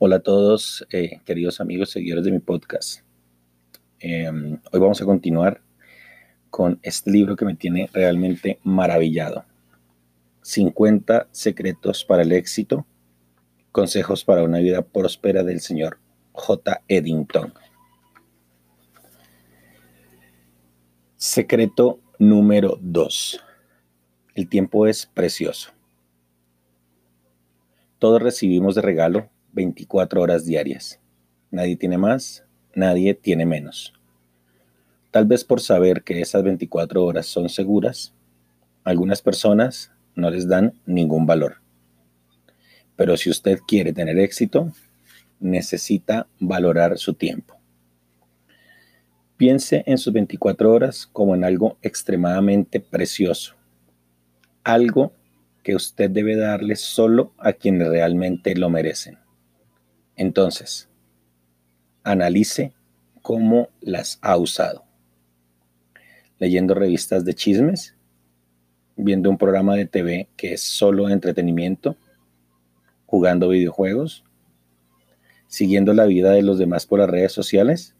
Hola a todos, eh, queridos amigos, seguidores de mi podcast. Em, hoy vamos a continuar con este libro que me tiene realmente maravillado. 50 secretos para el éxito, consejos para una vida próspera del señor J. Eddington. Secreto número 2. El tiempo es precioso. Todos recibimos de regalo 24 horas diarias. Nadie tiene más, nadie tiene menos. Tal vez por saber que esas 24 horas son seguras, algunas personas no les dan ningún valor. Pero si usted quiere tener éxito, necesita valorar su tiempo. Piense en sus 24 horas como en algo extremadamente precioso, algo que usted debe darle solo a quienes realmente lo merecen. Entonces, analice cómo las ha usado. Leyendo revistas de chismes, viendo un programa de TV que es solo entretenimiento, jugando videojuegos, siguiendo la vida de los demás por las redes sociales.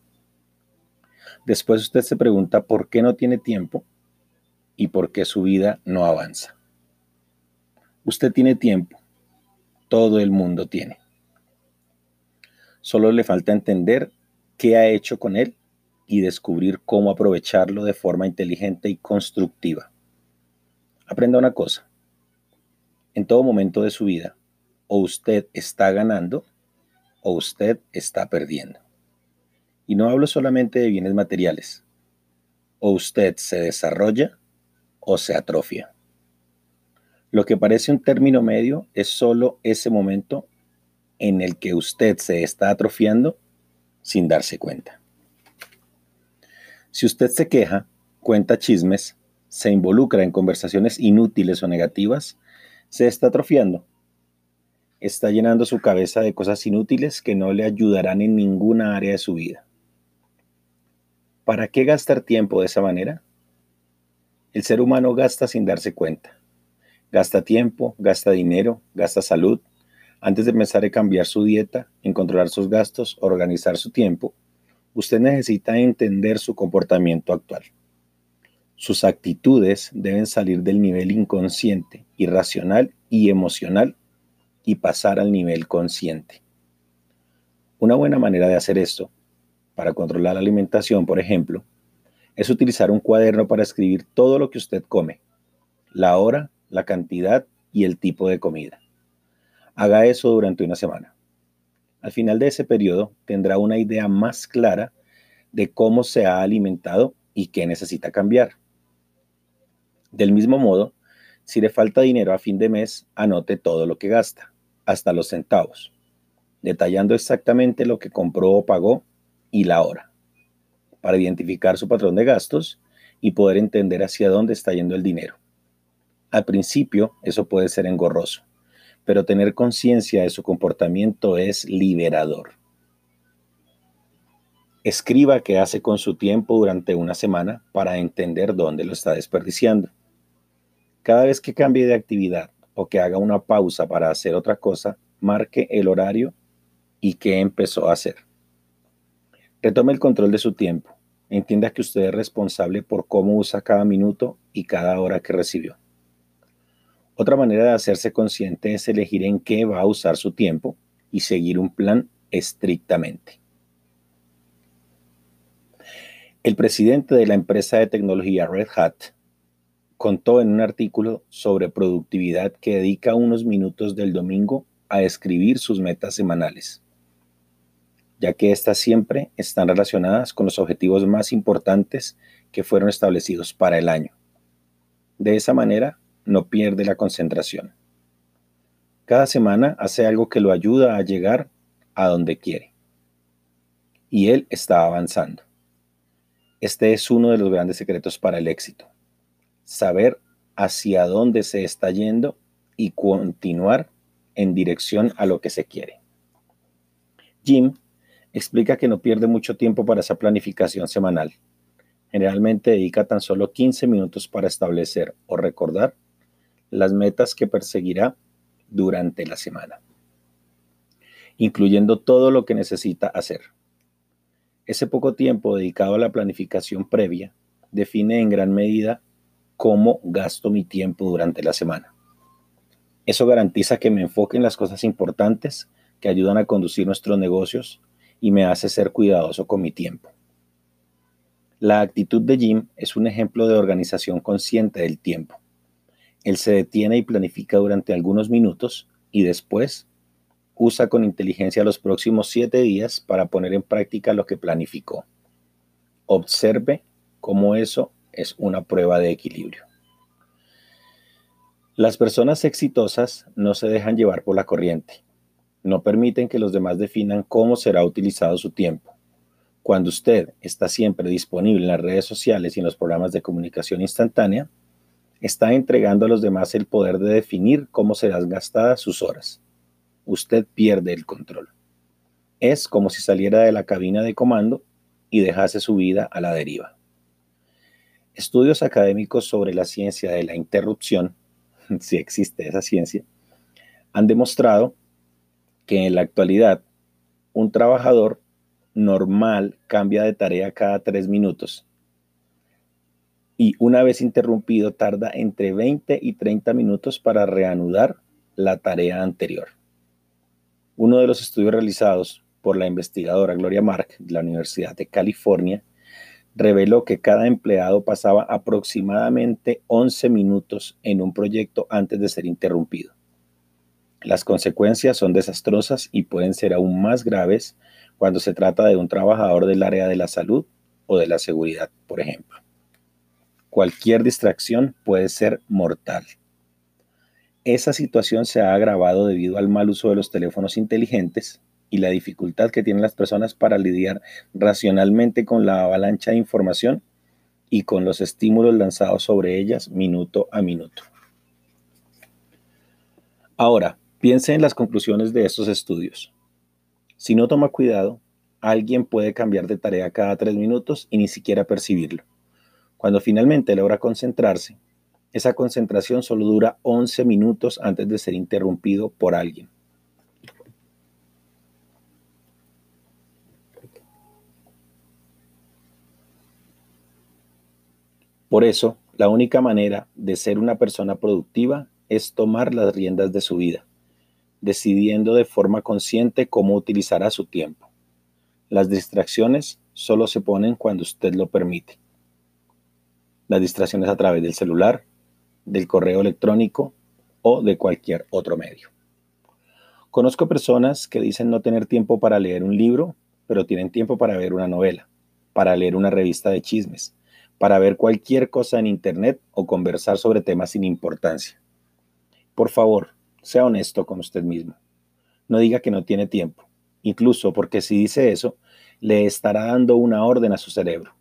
Después usted se pregunta por qué no tiene tiempo y por qué su vida no avanza. Usted tiene tiempo, todo el mundo tiene. Solo le falta entender qué ha hecho con él y descubrir cómo aprovecharlo de forma inteligente y constructiva. Aprenda una cosa. En todo momento de su vida, o usted está ganando o usted está perdiendo. Y no hablo solamente de bienes materiales. O usted se desarrolla o se atrofia. Lo que parece un término medio es solo ese momento en el que usted se está atrofiando sin darse cuenta. Si usted se queja, cuenta chismes, se involucra en conversaciones inútiles o negativas, se está atrofiando. Está llenando su cabeza de cosas inútiles que no le ayudarán en ninguna área de su vida. ¿Para qué gastar tiempo de esa manera? El ser humano gasta sin darse cuenta. Gasta tiempo, gasta dinero, gasta salud, antes de empezar a cambiar su dieta, en controlar sus gastos, organizar su tiempo, usted necesita entender su comportamiento actual. Sus actitudes deben salir del nivel inconsciente, irracional y emocional y pasar al nivel consciente. Una buena manera de hacer esto, para controlar la alimentación, por ejemplo, es utilizar un cuaderno para escribir todo lo que usted come, la hora, la cantidad y el tipo de comida. Haga eso durante una semana. Al final de ese periodo tendrá una idea más clara de cómo se ha alimentado y qué necesita cambiar. Del mismo modo, si le falta dinero a fin de mes, anote todo lo que gasta, hasta los centavos, detallando exactamente lo que compró o pagó y la hora, para identificar su patrón de gastos y poder entender hacia dónde está yendo el dinero. Al principio, eso puede ser engorroso pero tener conciencia de su comportamiento es liberador. Escriba qué hace con su tiempo durante una semana para entender dónde lo está desperdiciando. Cada vez que cambie de actividad o que haga una pausa para hacer otra cosa, marque el horario y qué empezó a hacer. Retome el control de su tiempo. Entienda que usted es responsable por cómo usa cada minuto y cada hora que recibió. Otra manera de hacerse consciente es elegir en qué va a usar su tiempo y seguir un plan estrictamente. El presidente de la empresa de tecnología Red Hat contó en un artículo sobre productividad que dedica unos minutos del domingo a escribir sus metas semanales, ya que éstas siempre están relacionadas con los objetivos más importantes que fueron establecidos para el año. De esa manera, no pierde la concentración. Cada semana hace algo que lo ayuda a llegar a donde quiere. Y él está avanzando. Este es uno de los grandes secretos para el éxito. Saber hacia dónde se está yendo y continuar en dirección a lo que se quiere. Jim explica que no pierde mucho tiempo para esa planificación semanal. Generalmente dedica tan solo 15 minutos para establecer o recordar las metas que perseguirá durante la semana. incluyendo todo lo que necesita hacer. Ese poco tiempo dedicado a la planificación previa define en gran medida cómo gasto mi tiempo durante la semana. Eso garantiza que me enfoque en las cosas importantes que ayudan a conducir nuestros negocios y me hace ser cuidadoso con mi tiempo. La actitud de Jim es un ejemplo de organización consciente del tiempo. Él se detiene y planifica durante algunos minutos y después usa con inteligencia los próximos siete días para poner en práctica lo que planificó. Observe cómo eso es una prueba de equilibrio. Las personas exitosas no se dejan llevar por la corriente. No permiten que los demás definan cómo será utilizado su tiempo. Cuando usted está siempre disponible en las redes sociales y en los programas de comunicación instantánea, está entregando a los demás el poder de definir cómo serán gastadas sus horas usted pierde el control. Es como si saliera de la cabina de comando y dejase su vida a la deriva. Estudios académicos sobre la ciencia de la interrupción, si existe esa ciencia, han demostrado que en la actualidad un trabajador normal cambia de tarea cada tres minutos y una vez interrumpido tarda entre 20 y 30 minutos para reanudar la tarea anterior. Uno de los estudios realizados por la investigadora Gloria Mark de la Universidad de California reveló que cada empleado pasaba aproximadamente 11 minutos en un proyecto antes de ser interrumpido. Las consecuencias son desastrosas y pueden ser aún más graves cuando se trata de un trabajador del área de la salud o de la seguridad, por ejemplo. Cualquier distracción puede ser mortal. Esa situación se ha agravado debido al mal uso de los teléfonos inteligentes y la dificultad que tienen las personas para lidiar racionalmente con la avalancha de información y con los estímulos lanzados sobre ellas minuto a minuto. Ahora, piense en las conclusiones de estos estudios. Si no toma cuidado, alguien puede cambiar de tarea cada tres minutos y ni siquiera percibirlo. Cuando finalmente logra concentrarse, esa concentración solo dura 11 minutos antes de ser interrumpido por alguien. Por eso, la única manera de ser una persona productiva es tomar las riendas de su vida, decidiendo de forma consciente cómo utilizará su tiempo. Las distracciones solo se ponen cuando usted lo permite. Las distracciones a través del celular, del correo electrónico o de cualquier otro medio. Conozco personas que dicen no tener tiempo para leer un libro, pero tienen tiempo para ver una novela, para leer una revista de chismes, para ver cualquier cosa en Internet o conversar sobre temas sin importancia. Por favor, sea honesto con usted mismo. No diga que no tiene tiempo, incluso porque si dice eso, le estará dando una orden a su cerebro.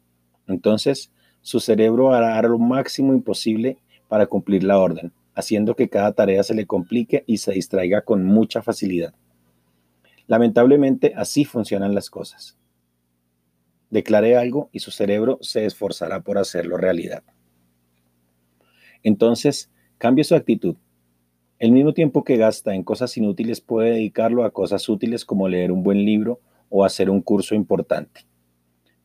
Entonces, su cerebro hará lo máximo imposible para cumplir la orden, haciendo que cada tarea se le complique y se distraiga con mucha facilidad. Lamentablemente, así funcionan las cosas. Declare algo y su cerebro se esforzará por hacerlo realidad. Entonces, cambie su actitud. El mismo tiempo que gasta en cosas inútiles puede dedicarlo a cosas útiles como leer un buen libro o hacer un curso importante.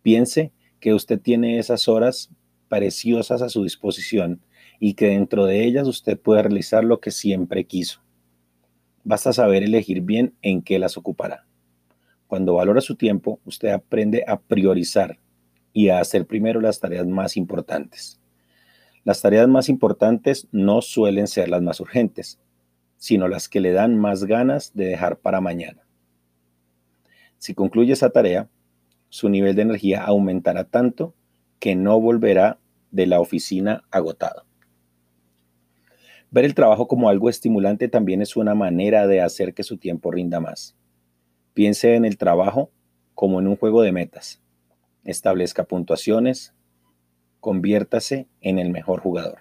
Piense que usted tiene esas horas preciosas a su disposición y que dentro de ellas usted puede realizar lo que siempre quiso. Basta saber elegir bien en qué las ocupará. Cuando valora su tiempo, usted aprende a priorizar y a hacer primero las tareas más importantes. Las tareas más importantes no suelen ser las más urgentes, sino las que le dan más ganas de dejar para mañana. Si concluye esa tarea, su nivel de energía aumentará tanto que no volverá de la oficina agotado. Ver el trabajo como algo estimulante también es una manera de hacer que su tiempo rinda más. Piense en el trabajo como en un juego de metas. Establezca puntuaciones. Conviértase en el mejor jugador.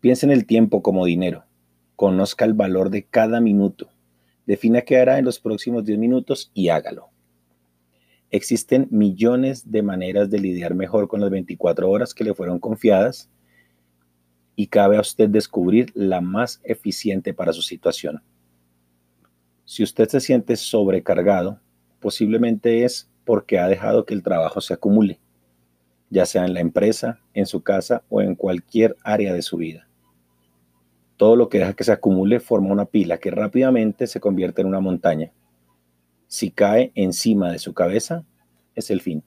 Piense en el tiempo como dinero. Conozca el valor de cada minuto. Defina qué hará en los próximos 10 minutos y hágalo. Existen millones de maneras de lidiar mejor con las 24 horas que le fueron confiadas y cabe a usted descubrir la más eficiente para su situación. Si usted se siente sobrecargado, posiblemente es porque ha dejado que el trabajo se acumule, ya sea en la empresa, en su casa o en cualquier área de su vida. Todo lo que deja que se acumule forma una pila que rápidamente se convierte en una montaña. Si cae encima de su cabeza, es el fin.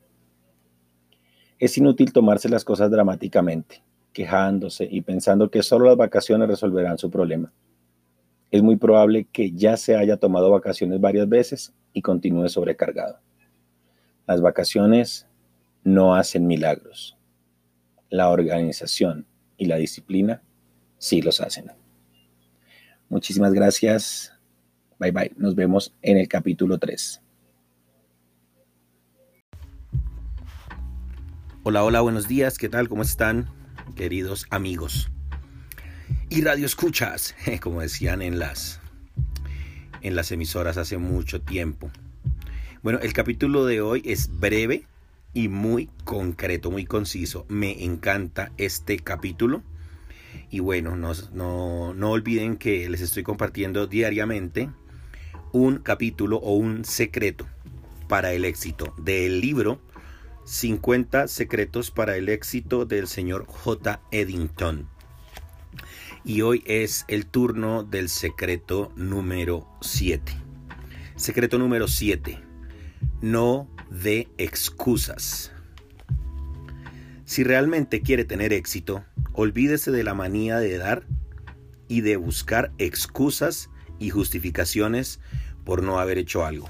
Es inútil tomarse las cosas dramáticamente, quejándose y pensando que solo las vacaciones resolverán su problema. Es muy probable que ya se haya tomado vacaciones varias veces y continúe sobrecargado. Las vacaciones no hacen milagros. La organización y la disciplina sí los hacen. Muchísimas gracias. Bye bye. Nos vemos en el capítulo 3. Hola, hola, buenos días. ¿Qué tal? ¿Cómo están, queridos amigos? Y radio escuchas, como decían en las en las emisoras hace mucho tiempo. Bueno, el capítulo de hoy es breve y muy concreto, muy conciso. Me encanta este capítulo. Y bueno, no, no, no olviden que les estoy compartiendo diariamente un capítulo o un secreto para el éxito del libro 50 secretos para el éxito del señor J. Eddington. Y hoy es el turno del secreto número 7. Secreto número 7. No de excusas. Si realmente quiere tener éxito, olvídese de la manía de dar y de buscar excusas y justificaciones por no haber hecho algo.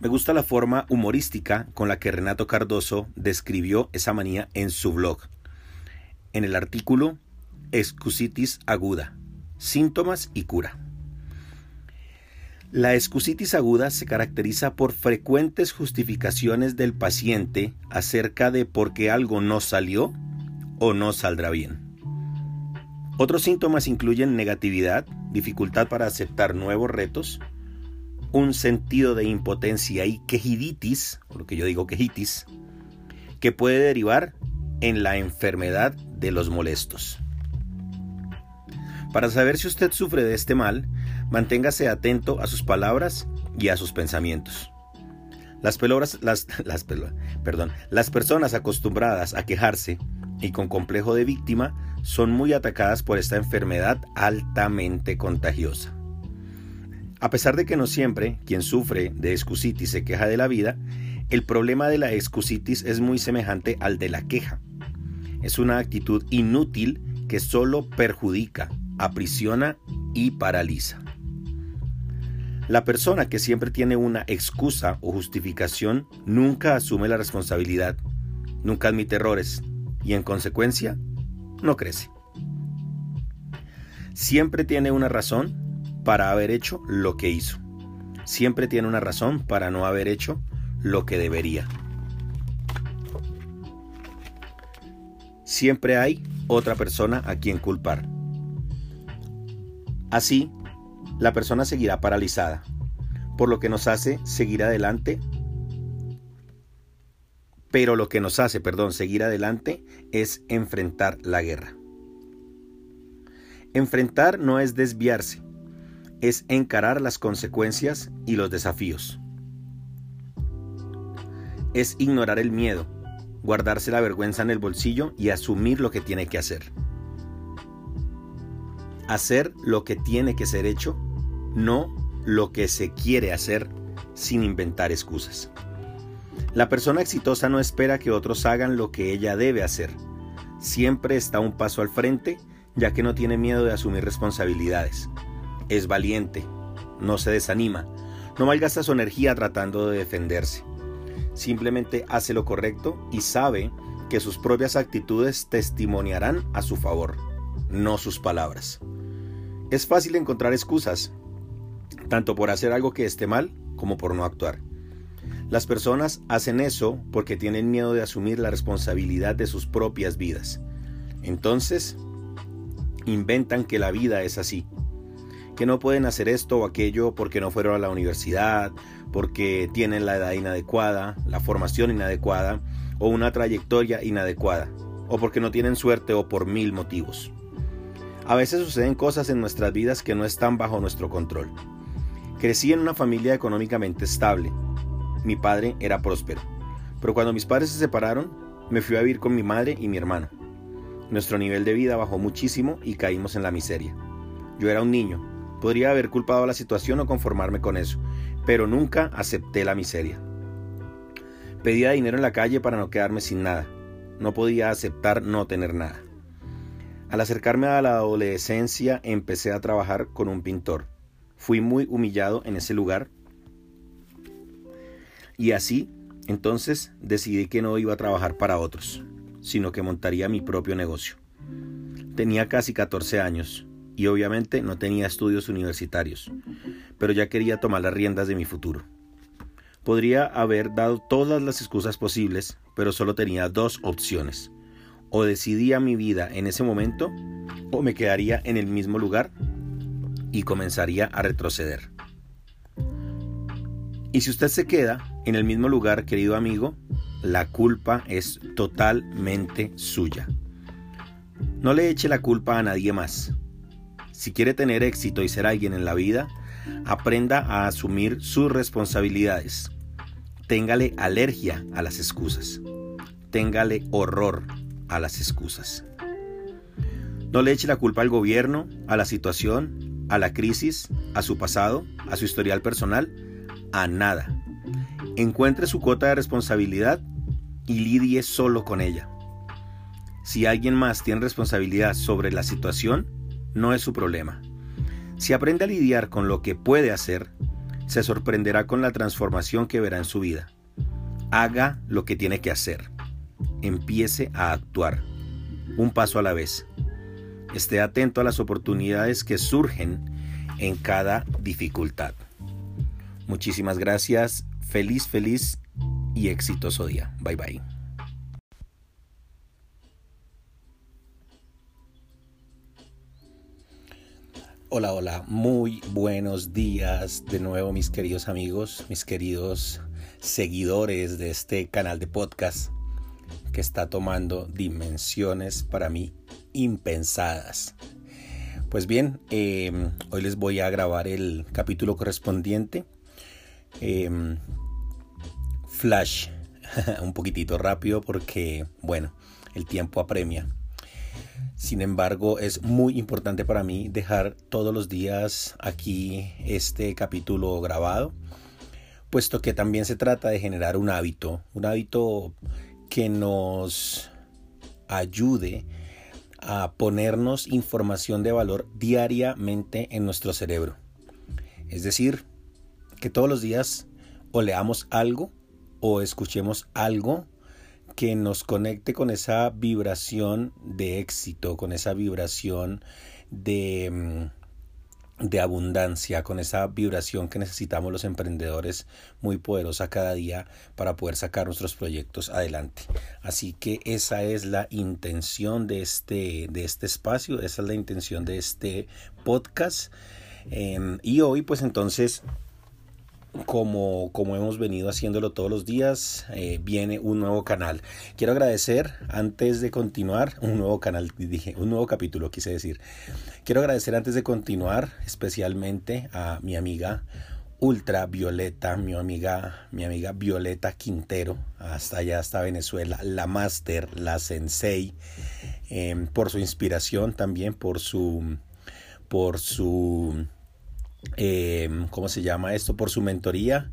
Me gusta la forma humorística con la que Renato Cardoso describió esa manía en su blog. En el artículo Excusitis aguda, síntomas y cura. La excusitis aguda se caracteriza por frecuentes justificaciones del paciente acerca de por qué algo no salió o no saldrá bien. Otros síntomas incluyen negatividad, dificultad para aceptar nuevos retos, un sentido de impotencia y quejiditis, lo que yo digo quejitis, que puede derivar en la enfermedad de los molestos. Para saber si usted sufre de este mal, manténgase atento a sus palabras y a sus pensamientos. Las, peloras, las, las, perdón, las personas acostumbradas a quejarse y con complejo de víctima son muy atacadas por esta enfermedad altamente contagiosa. A pesar de que no siempre quien sufre de excusitis se queja de la vida, el problema de la excusitis es muy semejante al de la queja. Es una actitud inútil que solo perjudica, aprisiona y paraliza. La persona que siempre tiene una excusa o justificación nunca asume la responsabilidad, nunca admite errores y en consecuencia no crece. Siempre tiene una razón para haber hecho lo que hizo. Siempre tiene una razón para no haber hecho lo que debería. Siempre hay otra persona a quien culpar. Así, la persona seguirá paralizada, por lo que nos hace seguir adelante. Pero lo que nos hace, perdón, seguir adelante es enfrentar la guerra. Enfrentar no es desviarse, es encarar las consecuencias y los desafíos. Es ignorar el miedo, guardarse la vergüenza en el bolsillo y asumir lo que tiene que hacer. Hacer lo que tiene que ser hecho, no lo que se quiere hacer sin inventar excusas. La persona exitosa no espera que otros hagan lo que ella debe hacer. Siempre está un paso al frente ya que no tiene miedo de asumir responsabilidades es valiente, no se desanima, no malgasta su energía tratando de defenderse. Simplemente hace lo correcto y sabe que sus propias actitudes testimoniarán a su favor, no sus palabras. Es fácil encontrar excusas, tanto por hacer algo que esté mal como por no actuar. Las personas hacen eso porque tienen miedo de asumir la responsabilidad de sus propias vidas. Entonces, inventan que la vida es así, que no pueden hacer esto o aquello porque no fueron a la universidad, porque tienen la edad inadecuada, la formación inadecuada o una trayectoria inadecuada, o porque no tienen suerte o por mil motivos. A veces suceden cosas en nuestras vidas que no están bajo nuestro control. Crecí en una familia económicamente estable. Mi padre era próspero. Pero cuando mis padres se separaron, me fui a vivir con mi madre y mi hermano. Nuestro nivel de vida bajó muchísimo y caímos en la miseria. Yo era un niño. Podría haber culpado a la situación o conformarme con eso, pero nunca acepté la miseria. Pedía dinero en la calle para no quedarme sin nada. No podía aceptar no tener nada. Al acercarme a la adolescencia empecé a trabajar con un pintor. Fui muy humillado en ese lugar y así entonces decidí que no iba a trabajar para otros, sino que montaría mi propio negocio. Tenía casi 14 años y obviamente no tenía estudios universitarios, pero ya quería tomar las riendas de mi futuro. Podría haber dado todas las excusas posibles, pero solo tenía dos opciones. O decidía mi vida en ese momento, o me quedaría en el mismo lugar y comenzaría a retroceder. Y si usted se queda en el mismo lugar, querido amigo, la culpa es totalmente suya. No le eche la culpa a nadie más. Si quiere tener éxito y ser alguien en la vida, aprenda a asumir sus responsabilidades. Téngale alergia a las excusas. Téngale horror a las excusas. No le eche la culpa al gobierno, a la situación, a la crisis, a su pasado, a su historial personal, a nada. Encuentre su cuota de responsabilidad y lidie solo con ella. Si alguien más tiene responsabilidad sobre la situación, no es su problema. Si aprende a lidiar con lo que puede hacer, se sorprenderá con la transformación que verá en su vida. Haga lo que tiene que hacer. Empiece a actuar, un paso a la vez. Esté atento a las oportunidades que surgen en cada dificultad. Muchísimas gracias, feliz, feliz y exitoso día. Bye bye. Hola, hola, muy buenos días de nuevo mis queridos amigos, mis queridos seguidores de este canal de podcast que está tomando dimensiones para mí impensadas. Pues bien, em, hoy les voy a grabar el capítulo correspondiente. Em, flash, un poquitito rápido porque, bueno, el tiempo apremia. Sin embargo, es muy importante para mí dejar todos los días aquí este capítulo grabado, puesto que también se trata de generar un hábito, un hábito que nos ayude a ponernos información de valor diariamente en nuestro cerebro. Es decir, que todos los días o leamos algo o escuchemos algo que nos conecte con esa vibración de éxito, con esa vibración de, mm, de abundancia, con esa vibración que necesitamos los emprendedores muy poderosa cada día para poder sacar nuestros proyectos adelante. Así que esa es la intención de este, de este espacio, esa es la intención de este podcast. Em, y hoy pues entonces como, como hemos venido haciéndolo todos los días, eh, viene un nuevo canal. Quiero agradecer, antes de continuar, un nuevo canal, dije, un nuevo capítulo, quise decir. Quiero agradecer antes de continuar, especialmente a mi amiga ultravioleta, mi amiga, mi amiga Violeta Quintero, hasta allá, hasta Venezuela, la máster, la sensei, em, por su inspiración también, por su, por su Em, ¿cómo se llama esto? Por su mentoría,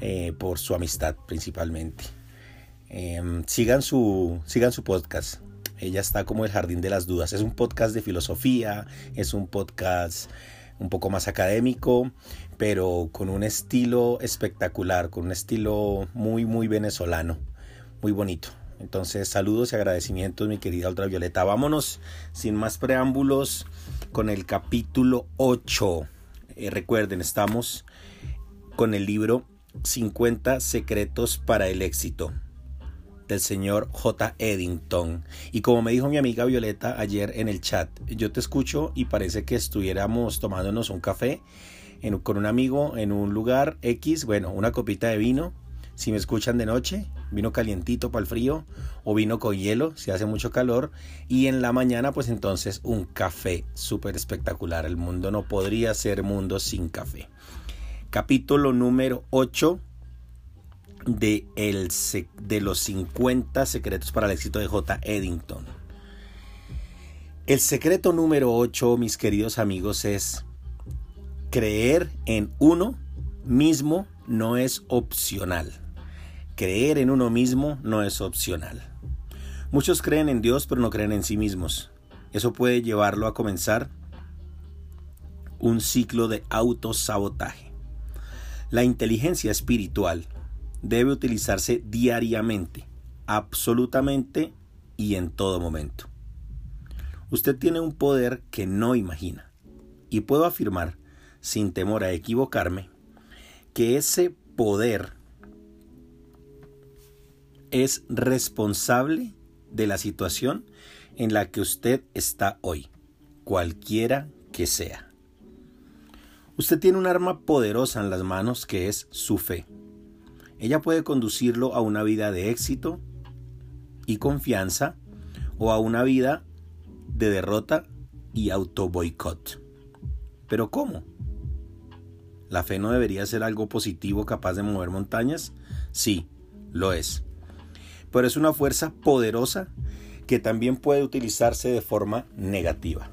eh, por su amistad principalmente. Em, sigan, su, sigan su podcast. Ella está como el jardín de las dudas. Es un podcast de filosofía, es un podcast un poco más académico, pero con un estilo espectacular, con un estilo muy, muy venezolano, muy bonito. Entonces, saludos y agradecimientos, mi querida Ultravioleta. Vámonos, sin más preámbulos, con el capítulo 8 eh, recuerden, estamos con el libro 50 secretos para el éxito del señor J. Eddington. Y como me dijo mi amiga Violeta ayer en el chat, yo te escucho y parece que estuviéramos tomándonos un café con un amigo en un lugar X, bueno, una copita de vino. Si me escuchan de noche, vino calientito para el frío o vino con hielo si hace mucho calor y en la mañana pues entonces un café súper espectacular. El mundo no podría ser mundo sin café. capítulo número 8 de, el, de los 50 secretos para el éxito de J. Eddington. El secreto número 8, mis queridos amigos, es creer en uno mismo no es opcional. Creer en uno mismo no es opcional. Muchos creen en Dios pero no creen en sí mismos. Eso puede llevarlo a comenzar un ciclo de autosabotaje. La inteligencia espiritual debe utilizarse diariamente, absolutamente y en todo momento. Usted tiene un poder que no imagina y puedo afirmar, sin temor a equivocarme, que ese poder es responsable de la situación en la que usted está hoy, cualquiera que sea. Usted tiene un arma poderosa en las manos que es su fe. Ella puede conducirlo a una vida de éxito y confianza o a una vida de derrota y auto boicot. Pero ¿cómo? ¿La fe no debería ser algo positivo capaz de mover montañas? Sí, lo es. Pero es una fuerza poderosa que también puede utilizarse de forma negativa.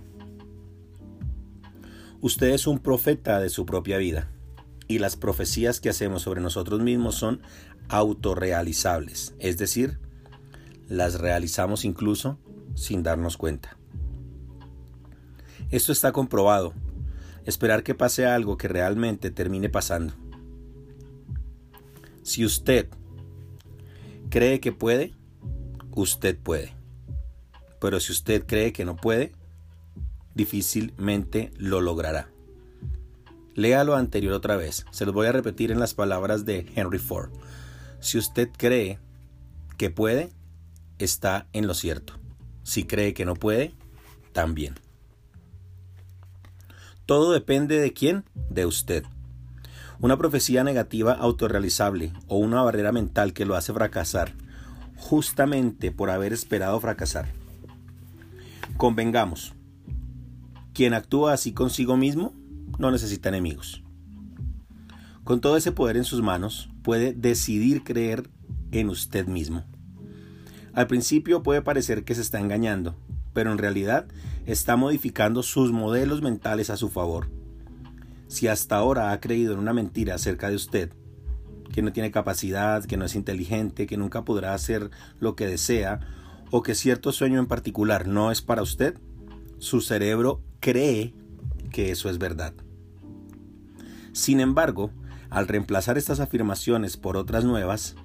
Usted es un profeta de su propia vida y las profecías que hacemos sobre nosotros mismos son autorrealizables, es decir, las realizamos incluso sin darnos cuenta. Esto está comprobado esperar que pase algo que realmente termine pasando. Si usted cree que puede, usted puede. Pero si usted cree que no puede, difícilmente lo logrará. Lea lo anterior otra vez. Se lo voy a repetir en las palabras de Henry Ford. Si usted cree que puede, está en lo cierto. Si cree que no puede, también. Todo depende de quién, de usted. Una profecía negativa autorrealizable o una barrera mental que lo hace fracasar, justamente por haber esperado fracasar. Convengamos, quien actúa así consigo mismo no necesita enemigos. Con todo ese poder en sus manos, puede decidir creer en usted mismo. Al principio puede parecer que se está engañando, pero en realidad está modificando sus modelos mentales a su favor. Si hasta ahora ha creído en una mentira acerca de usted, que no tiene capacidad, que no es inteligente, que nunca podrá hacer lo que desea, o que cierto sueño en particular no es para usted, su cerebro cree que eso es verdad. Sin embargo, al reemplazar estas afirmaciones por otras nuevas,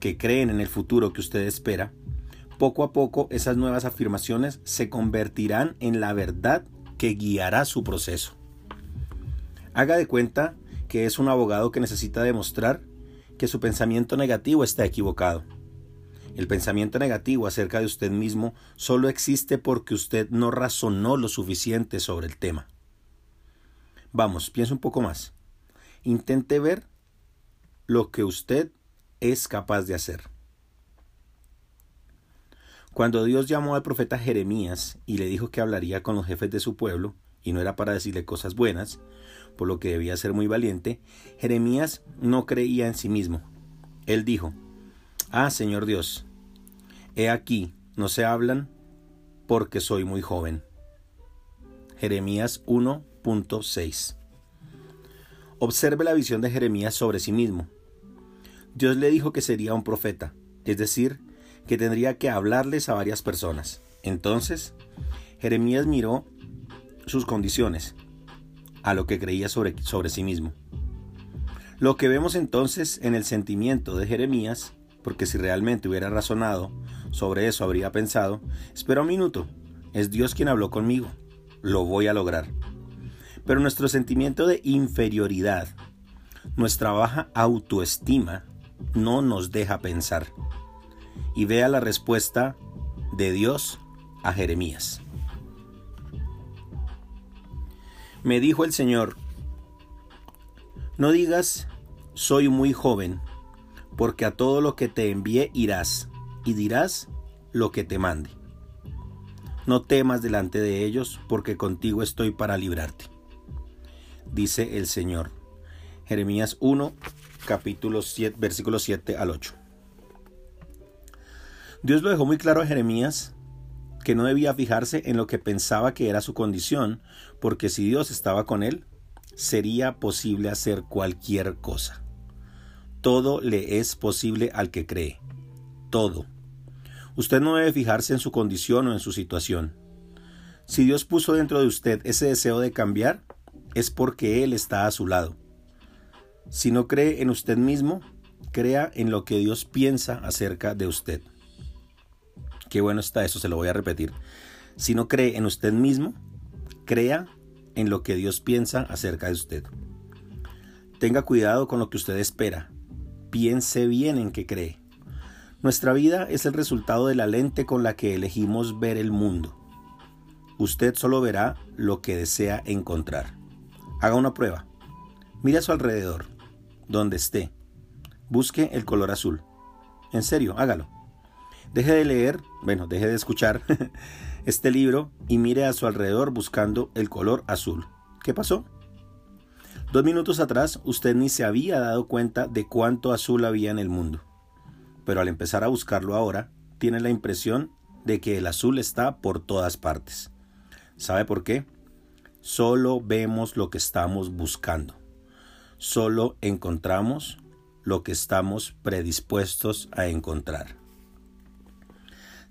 que creen en el futuro que usted espera, poco a poco esas nuevas afirmaciones se convertirán en la verdad que guiará su proceso. Haga de cuenta que es un abogado que necesita demostrar que su pensamiento negativo está equivocado. El pensamiento negativo acerca de usted mismo solo existe porque usted no razonó lo suficiente sobre el tema. Vamos, piense un poco más. Intente ver lo que usted es capaz de hacer. Cuando Dios llamó al profeta Jeremías y le dijo que hablaría con los jefes de su pueblo, y no era para decirle cosas buenas, por lo que debía ser muy valiente, Jeremías no creía en sí mismo. Él dijo, Ah, Señor Dios, he aquí, no se hablan porque soy muy joven. Jeremías 1.6 Observe la visión de Jeremías sobre sí mismo. Dios le dijo que sería un profeta, es decir, que tendría que hablarles a varias personas. Entonces, Jeremías miró sus condiciones, a lo que creía sobre, sobre sí mismo. Lo que vemos entonces en el sentimiento de Jeremías, porque si realmente hubiera razonado sobre eso habría pensado, espera un minuto, es Dios quien habló conmigo, lo voy a lograr. Pero nuestro sentimiento de inferioridad, nuestra baja autoestima, no nos deja pensar y vea la respuesta de Dios a Jeremías. Me dijo el Señor, no digas, soy muy joven, porque a todo lo que te envíe irás, y dirás lo que te mande. No temas delante de ellos, porque contigo estoy para librarte. dice el Señor. Jeremías 1, capítulo 7, versículos 7 al 8. Dios lo dejó muy claro a Jeremías que no debía fijarse en lo que pensaba que era su condición, porque si Dios estaba con él, sería posible hacer cualquier cosa. Todo le es posible al que cree. Todo. Usted no debe fijarse en su condición o en su situación. Si Dios puso dentro de usted ese deseo de cambiar, es porque Él está a su lado. Si no cree en usted mismo, crea en lo que Dios piensa acerca de usted. Qué bueno está eso, se lo voy a repetir. Si no cree en usted mismo, crea en lo que Dios piensa acerca de usted. Tenga cuidado con lo que usted espera. Piense bien en qué cree. Nuestra vida es el resultado de la lente con la que elegimos ver el mundo. Usted solo verá lo que desea encontrar. Haga una prueba. Mire a su alrededor, donde esté. Busque el color azul. En serio, hágalo. Deje de leer, bueno, deje de escuchar este libro y mire a su alrededor buscando el color azul. ¿Qué pasó? Dos minutos atrás usted ni se había dado cuenta de cuánto azul había en el mundo. Pero al empezar a buscarlo ahora, tiene la impresión de que el azul está por todas partes. ¿Sabe por qué? Solo vemos lo que estamos buscando. Solo encontramos lo que estamos predispuestos a encontrar.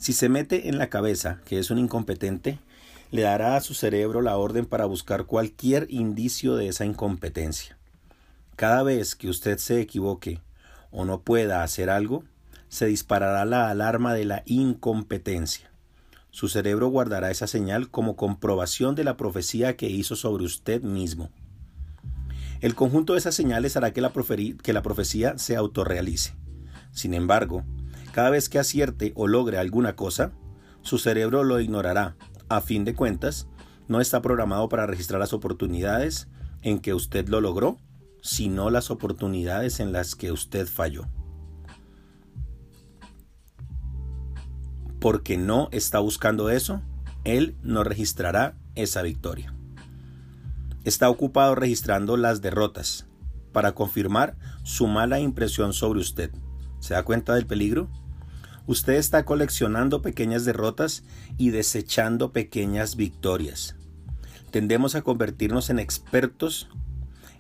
Si se mete en la cabeza que es un incompetente, le dará a su cerebro la orden para buscar cualquier indicio de esa incompetencia. Cada vez que usted se equivoque o no pueda hacer algo, se disparará la alarma de la incompetencia. Su cerebro guardará esa señal como comprobación de la profecía que hizo sobre usted mismo. El conjunto de esas señales hará que la, que la profecía se autorrealice. Sin embargo, cada vez que acierte o logre alguna cosa, su cerebro lo ignorará. A fin de cuentas, no está programado para registrar las oportunidades en que usted lo logró, sino las oportunidades en las que usted falló. Porque no está buscando eso, él no registrará esa victoria. Está ocupado registrando las derrotas para confirmar su mala impresión sobre usted. ¿Se da cuenta del peligro? Usted está coleccionando pequeñas derrotas y desechando pequeñas victorias. Tendemos a convertirnos en expertos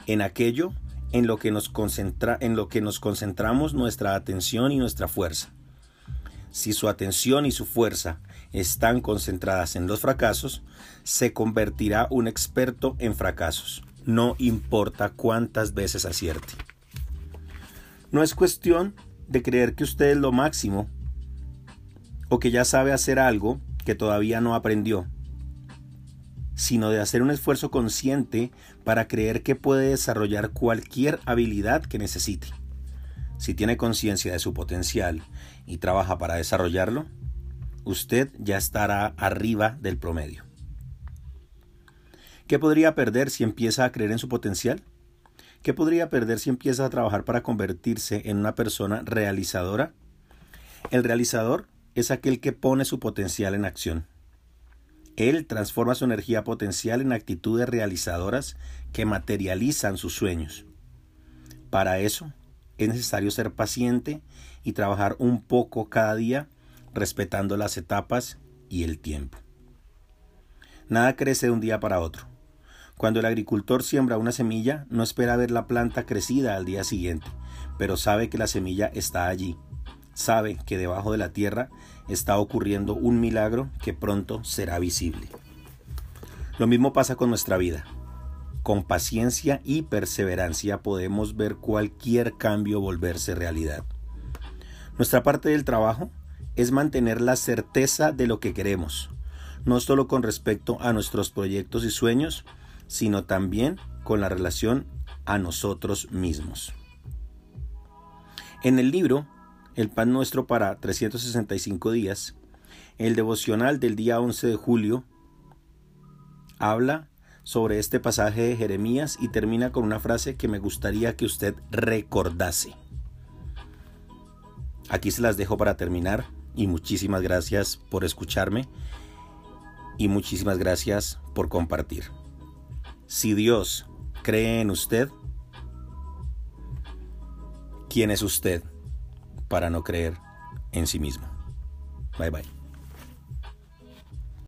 en aquello en lo que nos concentra, en lo que nos concentramos nuestra atención y nuestra fuerza. Si su atención y su fuerza están concentradas en los fracasos, se convertirá un experto en fracasos. No importa cuántas veces acierte. No es cuestión de creer que usted es lo máximo que ya sabe hacer algo que todavía no aprendió, sino de hacer un esfuerzo consciente para creer que puede desarrollar cualquier habilidad que necesite. Si tiene conciencia de su potencial y trabaja para desarrollarlo, usted ya estará arriba del promedio. ¿Qué podría perder si empieza a creer en su potencial? ¿Qué podría perder si empieza a trabajar para convertirse en una persona realizadora? El realizador es aquel que pone su potencial en acción. Él transforma su energía potencial en actitudes realizadoras que materializan sus sueños. Para eso es necesario ser paciente y trabajar un poco cada día respetando las etapas y el tiempo. Nada crece de un día para otro. Cuando el agricultor siembra una semilla, no espera ver la planta crecida al día siguiente, pero sabe que la semilla está allí sabe que debajo de la tierra está ocurriendo un milagro que pronto será visible. Lo mismo pasa con nuestra vida. Con paciencia y perseverancia podemos ver cualquier cambio volverse realidad. Nuestra parte del trabajo es mantener la certeza de lo que queremos, no solo con respecto a nuestros proyectos y sueños, sino también con la relación a nosotros mismos. En el libro el pan nuestro para 365 días, el devocional del día 11 de julio habla sobre este pasaje de Jeremías y termina con una frase que me gustaría que usted recordase. Aquí se las dejo para terminar y muchísimas gracias por escucharme y muchísimas gracias por compartir. Si Dios cree en usted, ¿quién es usted para no creer en sí mismo? Bye bye.